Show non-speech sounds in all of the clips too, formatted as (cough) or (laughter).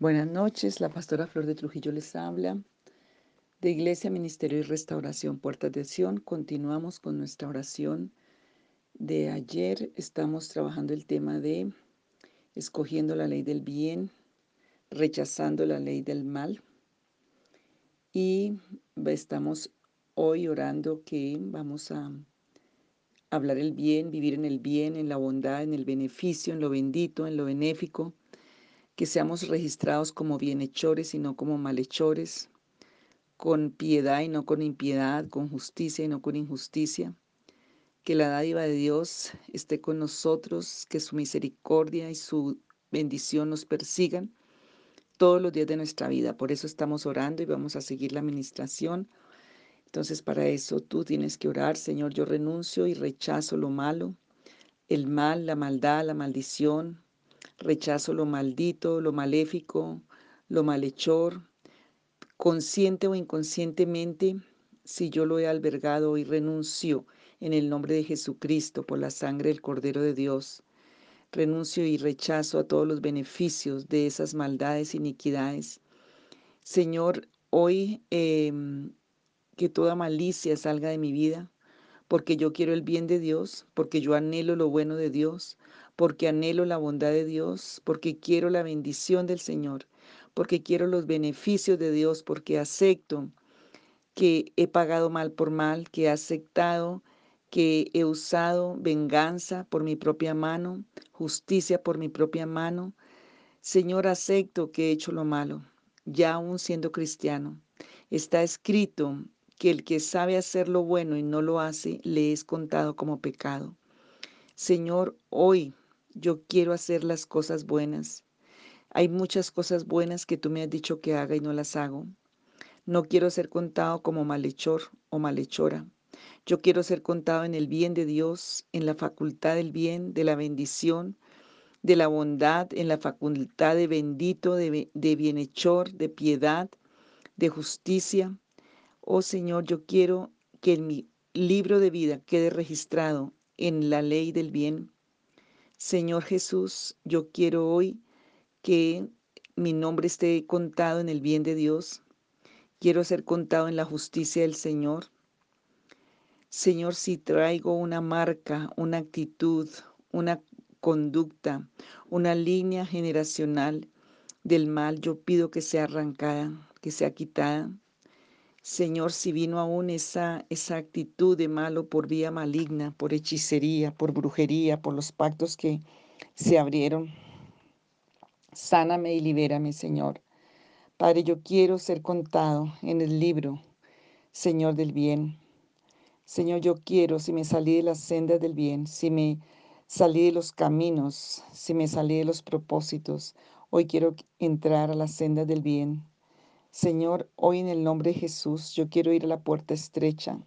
Buenas noches, la pastora Flor de Trujillo les habla. De Iglesia, Ministerio y Restauración Puertas de Sion, continuamos con nuestra oración de ayer. Estamos trabajando el tema de escogiendo la ley del bien, rechazando la ley del mal. Y estamos hoy orando que vamos a hablar el bien, vivir en el bien, en la bondad, en el beneficio, en lo bendito, en lo benéfico que seamos registrados como bienhechores y no como malhechores, con piedad y no con impiedad, con justicia y no con injusticia. Que la dádiva de Dios esté con nosotros, que su misericordia y su bendición nos persigan todos los días de nuestra vida. Por eso estamos orando y vamos a seguir la administración. Entonces para eso tú tienes que orar, Señor, yo renuncio y rechazo lo malo, el mal, la maldad, la maldición, Rechazo lo maldito, lo maléfico, lo malhechor, consciente o inconscientemente, si yo lo he albergado y renuncio en el nombre de Jesucristo por la sangre del Cordero de Dios. Renuncio y rechazo a todos los beneficios de esas maldades, iniquidades. Señor, hoy em, que toda malicia salga de mi vida, porque yo quiero el bien de Dios, porque yo anhelo lo bueno de Dios, porque anhelo la bondad de Dios, porque quiero la bendición del Señor, porque quiero los beneficios de Dios, porque acepto que he pagado mal por mal, que he aceptado que he usado venganza por mi propia mano, justicia por mi propia mano. Señor, acepto que he hecho lo malo, ya aún siendo cristiano. Está escrito que el que sabe hacer lo bueno y no lo hace, le es contado como pecado. Señor, hoy yo quiero hacer las cosas buenas. Hay muchas cosas buenas que tú me has dicho que haga y no las hago. No quiero ser contado como malhechor o malhechora. Yo quiero ser contado en el bien de Dios, en la facultad del bien, de la bendición, de la bondad, en la facultad de bendito, de, bienhechor, de piedad, de justicia. Oh Señor, yo quiero que en mi libro de vida quede registrado en la ley del bien Señor Jesús, yo quiero hoy que mi nombre esté contado en el bien de Dios. Quiero ser contado en la justicia del Señor. Señor, si traigo una marca, una actitud, una conducta, una línea generacional del mal, yo pido que sea arrancada, que sea quitada. Señor, si vino aún esa, esa actitud de malo por vía maligna, por hechicería, por brujería, por los pactos que se abrieron, sáname y libérame, Señor. Padre, yo quiero ser contado en el libro, Señor del bien. Señor, yo quiero, si me salí de las sendas del bien, si me salí de los caminos, si me salí de los propósitos, hoy quiero entrar a las sendas del bien. Señor, hoy en el nombre de Jesús, yo quiero ir a la puerta estrecha,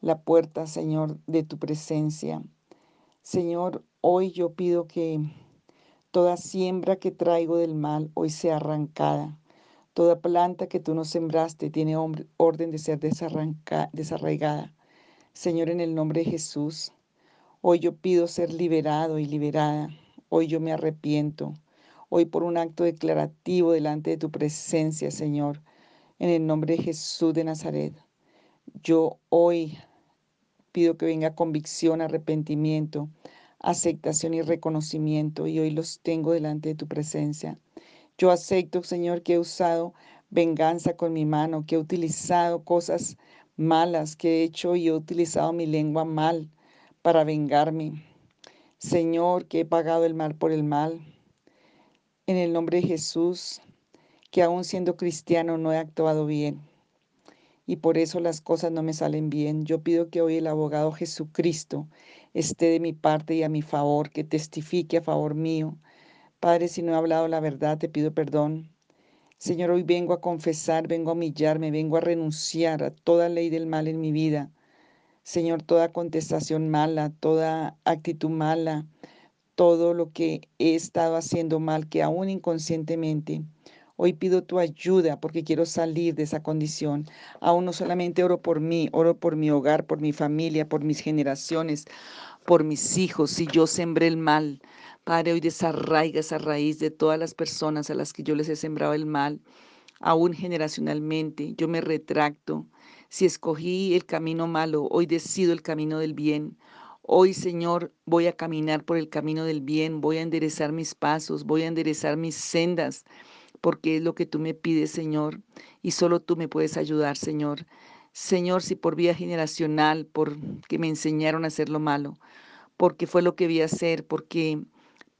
la puerta, Señor, de tu presencia. Señor, hoy yo pido que toda siembra que traigo del mal hoy sea arrancada. Toda planta que tú no sembraste tiene orden de ser desarraigada. Señor, en el nombre de Jesús, hoy yo pido ser liberado y liberada. Hoy yo me arrepiento hoy por un acto declarativo delante de tu presencia, Señor, en el nombre de Jesús de Nazaret. Yo hoy pido que venga convicción, arrepentimiento, aceptación y reconocimiento y hoy los tengo delante de tu presencia. Yo acepto, Señor, que he usado venganza con mi mano, que he utilizado cosas malas que he hecho y he utilizado mi lengua mal para vengarme. Señor, que he pagado el mal por el mal, en el nombre de Jesús, que aún siendo cristiano no he actuado bien y por eso las cosas no me salen bien. Yo pido que hoy el abogado Jesucristo esté de mi parte y a mi favor, que testifique a favor mío. Padre, si no he hablado la verdad, te pido perdón. Señor, hoy vengo a confesar, vengo a humillarme, vengo a renunciar a toda ley del mal en mi vida. Señor, toda contestación mala, toda actitud mala, todo lo que he estado haciendo mal, que aún inconscientemente. Hoy pido tu ayuda porque quiero salir de esa condición. Aún no solamente oro por mí, oro por mi hogar, por mi familia, por mis generaciones. por mis hijos, si yo sembré el mal. Padre, hoy desarraiga esa raíz de todas las personas a las que yo les he sembrado el mal, aún generacionalmente. Yo me retracto. Si escogí el camino malo, hoy decido el camino del bien. Hoy, Señor, voy a caminar por el camino del bien, voy a enderezar mis pasos, voy a enderezar mis sendas, porque es lo que tú me pides, Señor, y solo tú me puedes ayudar, Señor. Señor, si por vía generacional, porque me enseñaron a hacer lo malo, porque fue lo que vi hacer, porque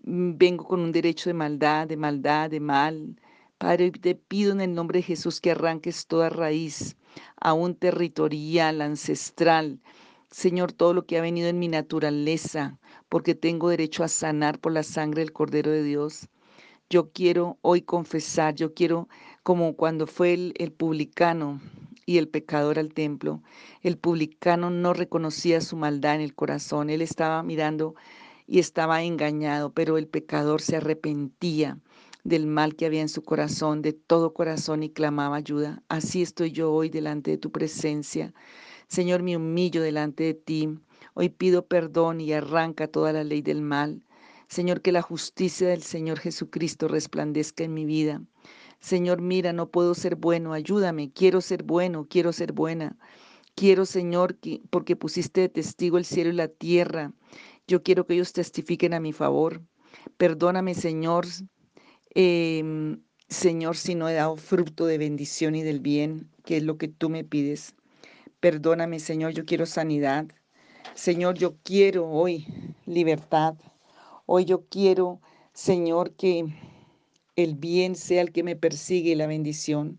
mm, vengo con un derecho de maldad, de maldad, de mal. Padre, te pido en el nombre de Jesús que arranques toda raíz, aún territorial, ancestral, Señor, todo lo que ha venido en mi naturaleza, porque tengo derecho a sanar por la sangre del Cordero de Dios. Yo quiero hoy confesar, yo quiero, como cuando fue el, publicano y el pecador al templo, el publicano no reconocía su maldad en el corazón, él estaba mirando y estaba engañado, pero el pecador se arrepentía del mal que había en su corazón, de todo corazón y clamaba ayuda. Así estoy yo hoy delante de tu presencia Señor, me humillo delante de ti. Hoy pido perdón y arranca toda la ley del mal. Señor, que la justicia del Señor Jesucristo resplandezca en mi vida. Señor, mira, no puedo ser bueno, ayúdame, quiero ser bueno, quiero ser buena. Quiero, Señor, que, porque pusiste de testigo el cielo y la tierra. Yo quiero que ellos testifiquen a mi favor. Perdóname, Señor, em, Señor, si no he dado fruto de bendición y del bien, que es lo que tú me pides. Perdóname, Señor, yo quiero sanidad. Señor, yo quiero hoy libertad. Hoy yo quiero, Señor, que el bien sea el que me persigue y la bendición.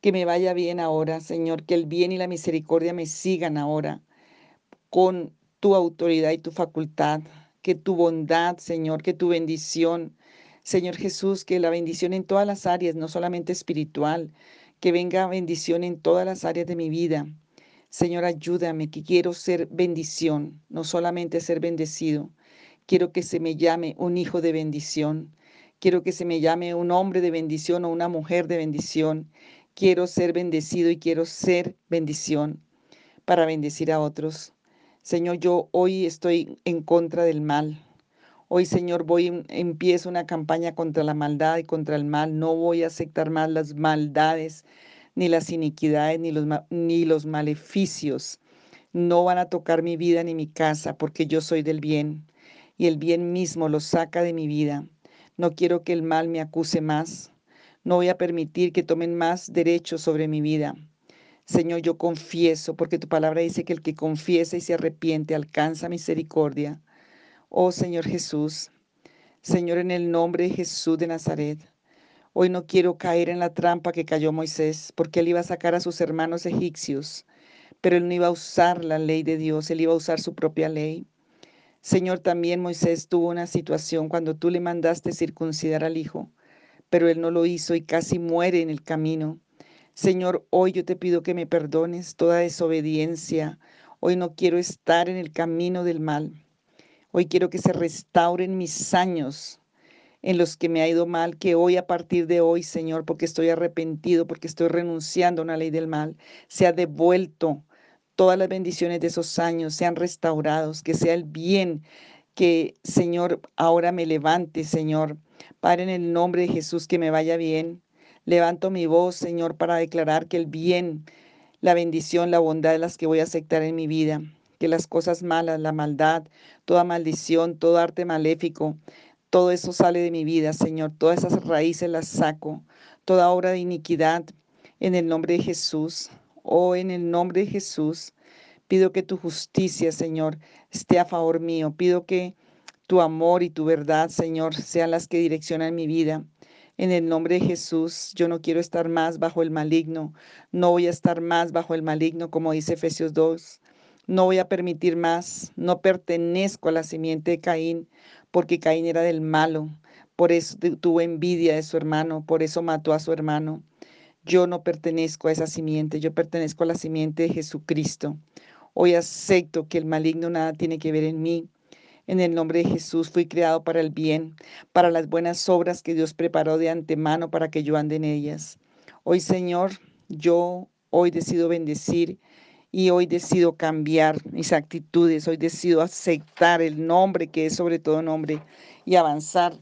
Que me vaya bien ahora, Señor, que el bien y la misericordia me sigan ahora con tu autoridad y tu facultad. Que tu bondad, Señor, que tu bendición, Señor Jesús, que la bendición en todas las áreas, no solamente espiritual, que venga bendición en todas las áreas de mi vida. Señor, ayúdame, que quiero ser bendición, no solamente ser bendecido. Quiero que se me llame un hijo de bendición. Quiero que se me llame un hombre de bendición o una mujer de bendición. Quiero ser bendecido y quiero ser bendición para bendecir a otros. Señor, yo hoy estoy en contra del mal. Hoy, Señor, voy empiezo una campaña contra la maldad y contra el mal. No voy a aceptar más las maldades, ni las iniquidades, ni los, ni los maleficios. No van a tocar mi vida ni mi casa, porque yo soy del bien, y el bien mismo lo saca de mi vida. No quiero que el mal me acuse más. No voy a permitir que tomen más derechos sobre mi vida. Señor, yo confieso, porque tu palabra dice que el que confiesa y se arrepiente alcanza misericordia. Oh Señor Jesús, Señor, en el nombre de Jesús de Nazaret, hoy no quiero caer en la trampa que cayó Moisés, porque él iba a sacar a sus hermanos egipcios, pero él no iba a usar la ley de Dios, él iba a usar su propia ley. Señor, también Moisés tuvo una situación cuando tú le mandaste circuncidar al hijo, pero él no lo hizo y casi muere en el camino. Señor, hoy yo te pido que me perdones toda desobediencia. Hoy no quiero estar en el camino del mal. Hoy quiero que se restauren mis años en los que me ha ido mal, que hoy a partir de hoy, Señor, porque estoy arrepentido, porque estoy renunciando a una ley del mal, se ha devuelto todas las bendiciones de esos años, sean restaurados, que sea el bien que, Señor, ahora me levante, Señor. Padre, en el nombre de Jesús, que me vaya bien. Levanto mi voz, Señor, para declarar que el bien, la bendición, la bondad es las que voy a aceptar en mi vida que las cosas malas, la maldad, toda maldición, todo arte maléfico, todo eso sale de mi vida, Señor. Todas esas raíces las saco, toda obra de iniquidad, en el nombre de Jesús. Oh, en el nombre de Jesús, pido que tu justicia, Señor, esté a favor mío. Pido que tu amor y tu verdad, Señor, sean las que direccionan mi vida. En el nombre de Jesús, yo no quiero estar más bajo el maligno. No voy a estar más bajo el maligno, como dice Efesios 2. No voy a permitir más, no pertenezco a la simiente de Caín, porque Caín era del malo, por eso tuvo envidia de su hermano, por eso mató a su hermano. Yo no pertenezco a esa simiente, yo pertenezco a la simiente de Jesucristo. Hoy acepto que el maligno nada tiene que ver en mí. En el nombre de Jesús fui creado para el bien, para las buenas obras que Dios preparó de antemano para que yo ande en ellas. Hoy, Señor, yo hoy decido bendecir y hoy decido cambiar mis actitudes, hoy decido aceptar el nombre que es sobre todo nombre y avanzar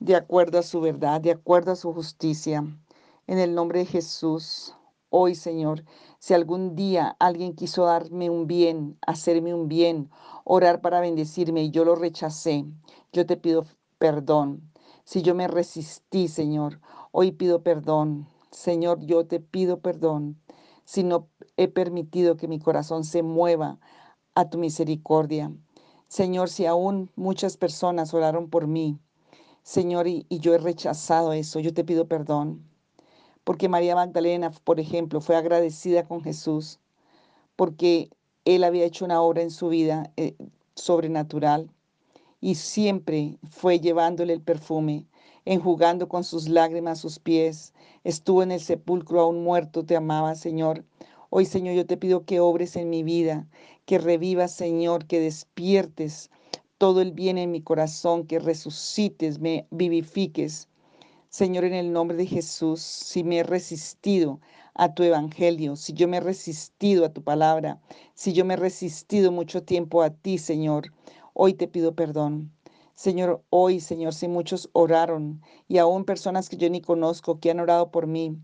de acuerdo a su verdad, de acuerdo a su justicia. En el nombre de Jesús, hoy Señor, si algún día alguien quiso darme un bien, hacerme un bien, orar para bendecirme y yo lo rechacé, yo te pido perdón. Si yo me resistí, Señor, hoy pido perdón. Señor, yo te pido perdón si no he permitido que mi corazón se mueva a tu misericordia. Señor, si aún muchas personas oraron por mí, Señor, y, yo he rechazado eso, yo te pido perdón. Porque María Magdalena, por ejemplo, fue agradecida con Jesús porque Él había hecho una obra en su vida eh, sobrenatural y siempre fue llevándole el perfume, enjugando con sus lágrimas sus pies, estuvo en el sepulcro aún muerto, te amaba, Señor. Hoy, Señor, yo te pido que obres en mi vida, que revivas, Señor, que despiertes todo el bien en mi corazón, que resucites, me vivifiques. Señor, en el nombre de Jesús, si me he resistido a tu evangelio, si yo me he resistido a tu palabra, si yo me he resistido mucho tiempo a ti, Señor, hoy te pido perdón. Señor, hoy, Señor, si muchos oraron y aún personas que yo ni conozco que han orado por mí,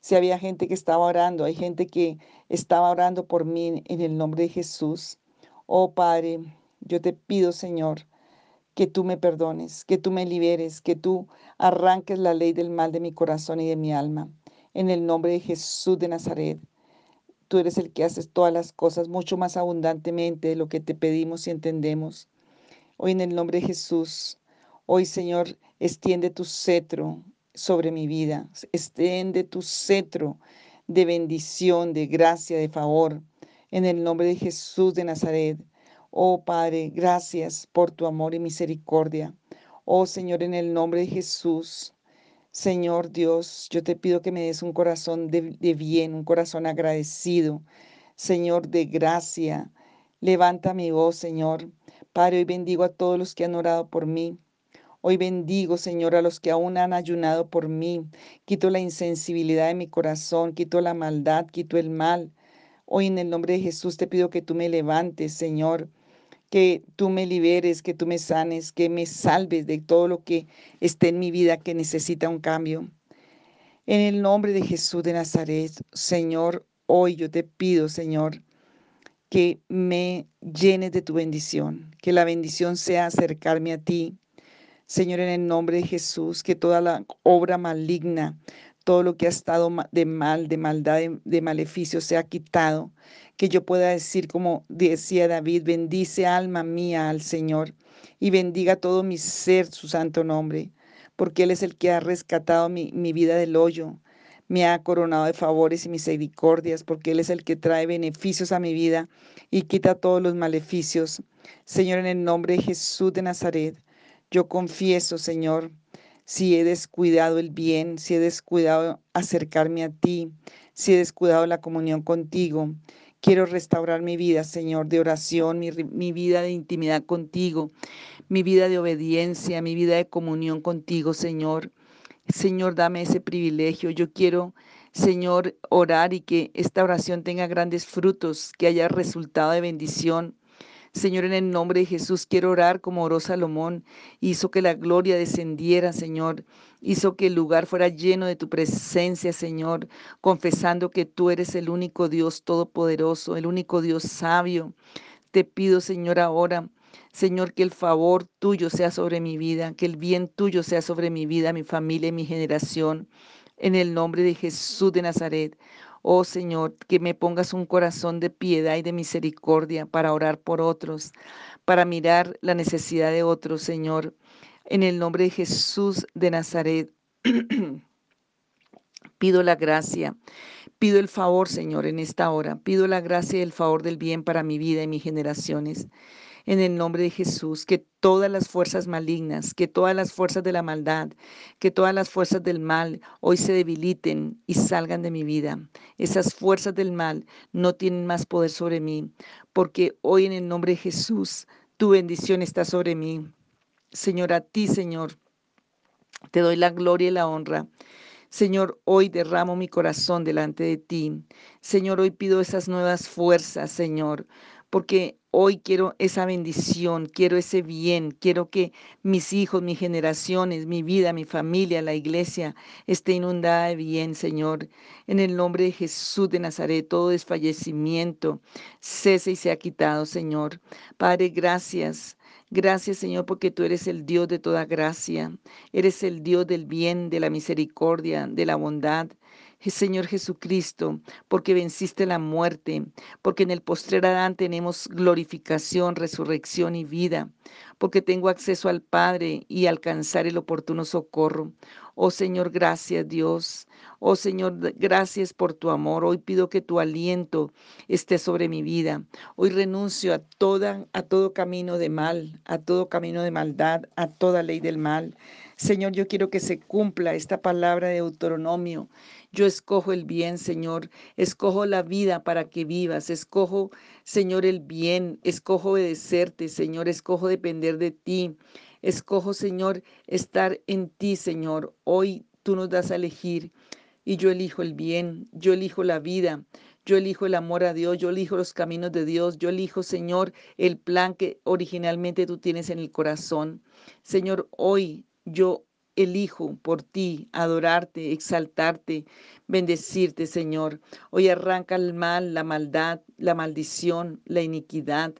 si había gente que estaba orando, hay gente que estaba orando por mí en el nombre de Jesús. Oh Padre, yo te pido, Señor, que tú me perdones, que tú me liberes, que tú arranques la ley del mal de mi corazón y de mi alma. En el nombre de Jesús de Nazaret, tú eres el que haces todas las cosas mucho más abundantemente de lo que te pedimos y entendemos. Hoy en el nombre de Jesús, hoy Señor, extiende tu cetro sobre mi vida, extiende tu cetro de bendición, de gracia, de favor, en el nombre de Jesús de Nazaret. Oh Padre, gracias por tu amor y misericordia. Oh Señor, en el nombre de Jesús, Señor Dios, yo te pido que me des un corazón de, de bien, un corazón agradecido, Señor, de gracia. Levanta mi voz, Señor, Padre, hoy bendigo a todos los que han orado por mí. Hoy bendigo, Señor, a los que aún han ayunado por mí. Quito la insensibilidad de mi corazón, quito la maldad, quito el mal. Hoy en el nombre de Jesús te pido que tú me levantes, Señor, que tú me liberes, que tú me sanes, que me salves de todo lo que esté en mi vida que necesita un cambio. En el nombre de Jesús de Nazaret, Señor, hoy yo te pido, Señor, que me llenes de tu bendición, que la bendición sea acercarme a ti. Señor, en el nombre de Jesús, que toda la obra maligna, todo lo que ha estado de mal, de maldad, de, maleficio sea quitado, que yo pueda decir como decía David, bendice alma mía al Señor y bendiga todo mi ser su santo nombre, porque Él es el que ha rescatado mi, mi vida del hoyo, me ha coronado de favores y misericordias, porque Él es el que trae beneficios a mi vida y quita todos los maleficios. Señor, en el nombre de Jesús de Nazaret, yo confieso, Señor, si he descuidado el bien, si he descuidado acercarme a ti, si he descuidado la comunión contigo. Quiero restaurar mi vida, Señor, de oración, mi, vida de intimidad contigo, mi vida de obediencia, mi vida de comunión contigo, Señor. Señor, dame ese privilegio. Yo quiero, Señor, orar y que esta oración tenga grandes frutos, que haya resultado de bendición. Señor, en el nombre de Jesús quiero orar como oró Salomón. Hizo que la gloria descendiera, Señor. Hizo que el lugar fuera lleno de tu presencia, Señor, confesando que tú eres el único Dios todopoderoso, el único Dios sabio. Te pido, Señor, ahora Señor, que el favor tuyo sea sobre mi vida, que el bien tuyo sea sobre mi vida, mi familia y mi generación. En el nombre de Jesús de Nazaret. Oh Señor, que me pongas un corazón de piedad y de misericordia para orar por otros, para mirar la necesidad de otros, Señor. En el nombre de Jesús de Nazaret. (clears throat) Pido la gracia, pido el favor, Señor, en esta hora. Pido la gracia y el favor del bien para mi vida y mis generaciones en el nombre de Jesús, que todas las fuerzas malignas, que todas las fuerzas de la maldad, que todas las fuerzas del mal hoy se debiliten y salgan de mi vida. Esas fuerzas del mal no tienen más poder sobre mí, porque hoy en el nombre de Jesús, tu bendición está sobre mí. Señor, a ti, Señor, te doy la gloria y la honra. Señor, hoy derramo mi corazón delante de ti. Señor, hoy pido esas nuevas fuerzas, Señor, porque hoy quiero esa bendición, quiero ese bien, quiero que mis hijos, mis generaciones, mi vida, mi familia, la iglesia esté inundada de bien, Señor. En el nombre de Jesús de Nazaret, todo desfallecimiento cese y sea quitado, Señor. Padre, gracias. Gracias Señor porque tú eres el Dios de toda gracia, eres el Dios del bien, de la misericordia, de la bondad. Señor Jesucristo, porque venciste la muerte, porque en el postrer Adán tenemos glorificación, resurrección y vida, porque tengo acceso al Padre y alcanzar el oportuno socorro. Oh Señor, gracias Dios. Oh Señor, gracias por tu amor. Hoy pido que tu aliento esté sobre mi vida. Hoy renuncio a toda a todo camino de mal, a todo camino de maldad, a toda ley del mal. Señor, yo quiero que se cumpla esta palabra de Deuteronomio. Yo escojo el bien, Señor. Escojo la vida para que vivas. Escojo, Señor, el bien. Escojo obedecerte, Señor. Escojo depender de ti. Escojo, Señor, estar en ti, Señor. Hoy tú nos das a elegir y yo elijo el bien, yo elijo la vida, yo elijo el amor a Dios, yo elijo los caminos de Dios, yo elijo, Señor, el plan que originalmente tú tienes en el corazón. Señor, hoy yo elijo por ti adorarte, exaltarte, bendecirte, Señor. Hoy arranca el mal, la maldad, la maldición, la iniquidad.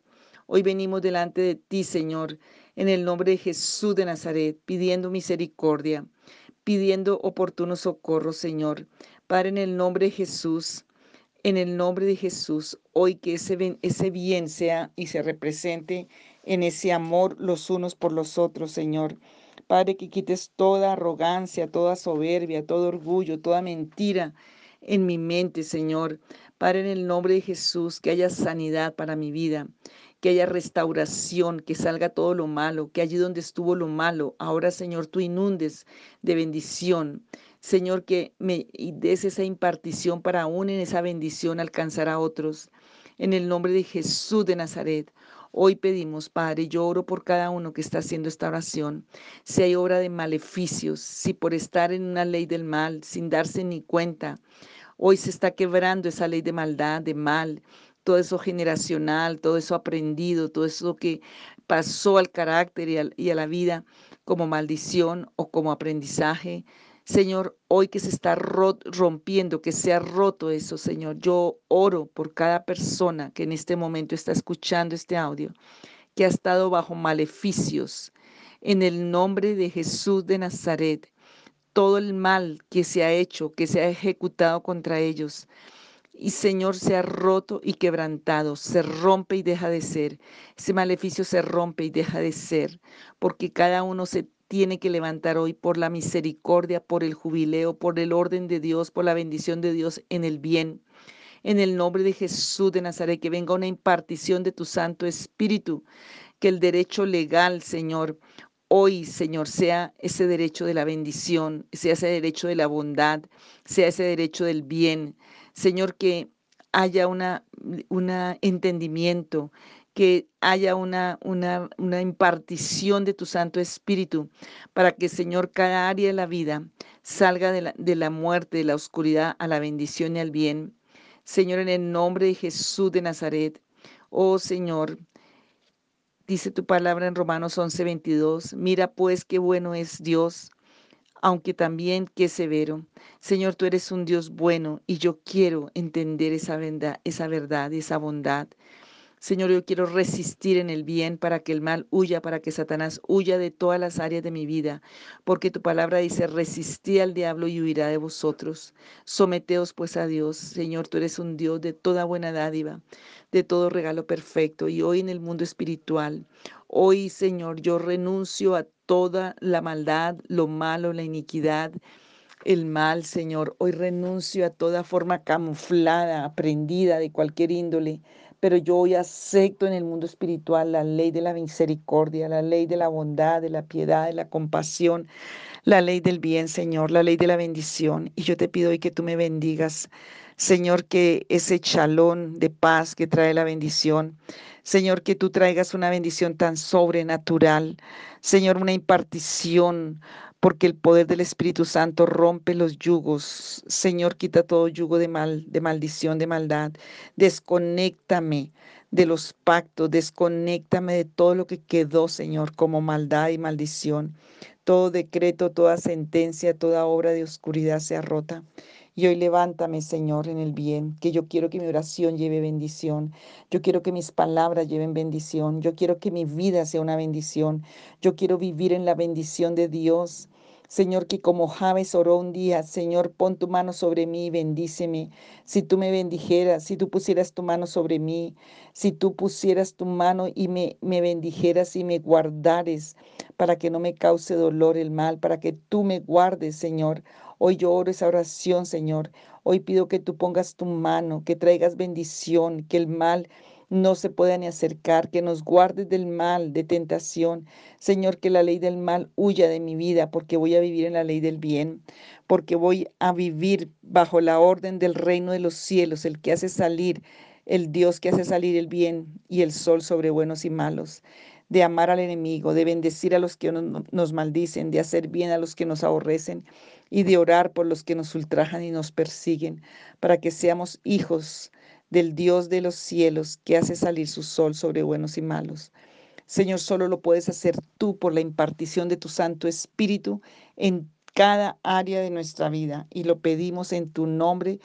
Hoy venimos delante de ti, Señor, en el nombre de Jesús de Nazaret, pidiendo misericordia, pidiendo oportuno socorro, Señor. Padre, en el nombre de Jesús, en el nombre de Jesús, hoy que ese, ese bien sea y se represente en ese amor los unos por los otros, Señor. Padre, que quites toda arrogancia, toda soberbia, todo orgullo, toda mentira en mi mente, Señor. Padre, en el nombre de Jesús, que haya sanidad para mi vida, que haya restauración, que salga todo lo malo, que allí donde estuvo lo malo, ahora, Señor, tú inundes de bendición. Señor, que me des esa impartición para aún en esa bendición alcanzar a otros. En el nombre de Jesús de Nazaret. Hoy pedimos, Padre, yo oro por cada uno que está haciendo esta oración. Si hay obra de maleficios, si por estar en una ley del mal, sin darse ni cuenta, hoy se está quebrando esa ley de maldad, de mal, todo eso generacional, todo eso aprendido, todo eso que pasó al carácter y, a la vida como maldición o como aprendizaje. Señor, hoy que se está rompiendo, que se ha roto eso, Señor, yo oro por cada persona que en este momento está escuchando este audio, que ha estado bajo maleficios. En el nombre de Jesús de Nazaret, todo el mal que se ha hecho, que se ha ejecutado contra ellos, y Señor se ha roto y quebrantado, se rompe y deja de ser. Ese maleficio se rompe y deja de ser, porque cada uno se tiene que levantar hoy por la misericordia, por el jubileo, por el orden de Dios, por la bendición de Dios en el bien. En el nombre de Jesús de Nazaret, que venga una impartición de tu Santo Espíritu, que el derecho legal, Señor, hoy, Señor, sea ese derecho de la bendición, sea ese derecho de la bondad, sea ese derecho del bien. Señor, que haya una, una entendimiento, que haya una, una, una impartición de tu Santo Espíritu para que, Señor, cada área de la vida salga de la, de la muerte, de la oscuridad a la bendición y al bien. Señor, en el nombre de Jesús de Nazaret, oh Señor, dice tu palabra en Romanos 11:22, mira pues qué bueno es Dios, aunque también qué severo. Señor, tú eres un Dios bueno y yo quiero entender esa verdad, esa verdad, esa bondad. Señor, yo quiero resistir en el bien para que el mal huya, para que Satanás huya de todas las áreas de mi vida, porque tu palabra dice, resistí al diablo y huirá de vosotros. Someteos pues a Dios. Señor, tú eres un Dios de toda buena dádiva, de todo regalo perfecto. Y hoy en el mundo espiritual, hoy, Señor, yo renuncio a toda la maldad, lo malo, la iniquidad el mal, Señor. Hoy renuncio a toda forma camuflada, aprendida de cualquier índole pero yo hoy acepto en el mundo espiritual la ley de la misericordia, la ley de la bondad, de la piedad, de la compasión, la ley del bien, Señor, la ley de la bendición. Y yo te pido hoy que tú me bendigas, Señor, que ese chalón de paz que trae la bendición, Señor, que tú traigas una bendición tan sobrenatural, Señor, una impartición porque el poder del Espíritu Santo rompe los yugos. Señor, quita todo yugo de mal, de maldición, de maldad. Desconéctame de los pactos, desconéctame de todo lo que quedó, Señor, como maldad y maldición. Todo decreto, toda sentencia, toda obra de oscuridad sea rota. Y hoy levántame, Señor, en el bien, que yo quiero que mi oración lleve bendición. Yo quiero que mis palabras lleven bendición. Yo quiero que mi vida sea una bendición. Yo quiero vivir en la bendición de Dios. Señor, que como Javes oró un día, Señor, pon tu mano sobre mí y bendíceme. Si tú me bendijeras, si tú pusieras tu mano sobre mí, si tú pusieras tu mano y me, me bendijeras y me guardares para que no me cause dolor el mal, para que tú me guardes, Señor. Hoy yo oro esa oración, Señor. Hoy pido que tú pongas tu mano, que traigas bendición, que el mal no se pueda ni acercar, que nos guardes del mal, de tentación. Señor, que la ley del mal huya de mi vida, porque voy a vivir en la ley del bien, porque voy a vivir bajo la orden del reino de los cielos, el que hace salir, el Dios que hace salir el bien y el sol sobre buenos y malos de amar al enemigo, de bendecir a los que nos maldicen, de hacer bien a los que nos aborrecen y de orar por los que nos ultrajan y nos persiguen, para que seamos hijos del Dios de los cielos que hace salir su sol sobre buenos y malos. Señor, solo lo puedes hacer tú por la impartición de tu Santo Espíritu en cada área de nuestra vida y lo pedimos en tu nombre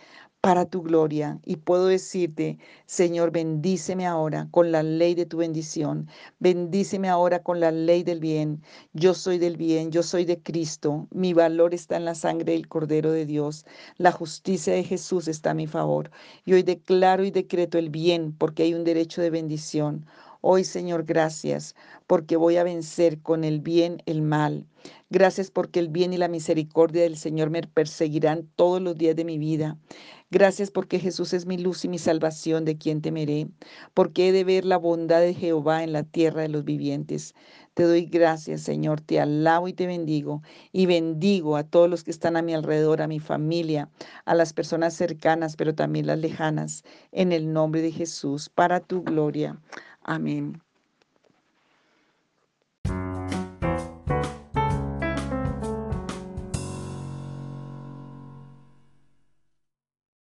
para tu gloria. Y puedo decirte, Señor, bendíceme ahora con la ley de tu bendición. Bendíceme ahora con la ley del bien. Yo soy del bien, yo soy de Cristo. Mi valor está en la sangre del Cordero de Dios. La justicia de Jesús está a mi favor. Y hoy declaro y decreto el bien porque hay un derecho de bendición. Hoy, Señor, gracias porque voy a vencer con el bien el mal. Gracias porque el bien y la misericordia del Señor me perseguirán todos los días de mi vida. Gracias porque Jesús es mi luz y mi salvación, de quien temeré, porque he de ver la bondad de Jehová en la tierra de los vivientes. Te doy gracias, Señor, te alabo y te bendigo, y bendigo a todos los que están a mi alrededor, a mi familia, a las personas cercanas, pero también las lejanas, en el nombre de Jesús, para tu gloria. Amén.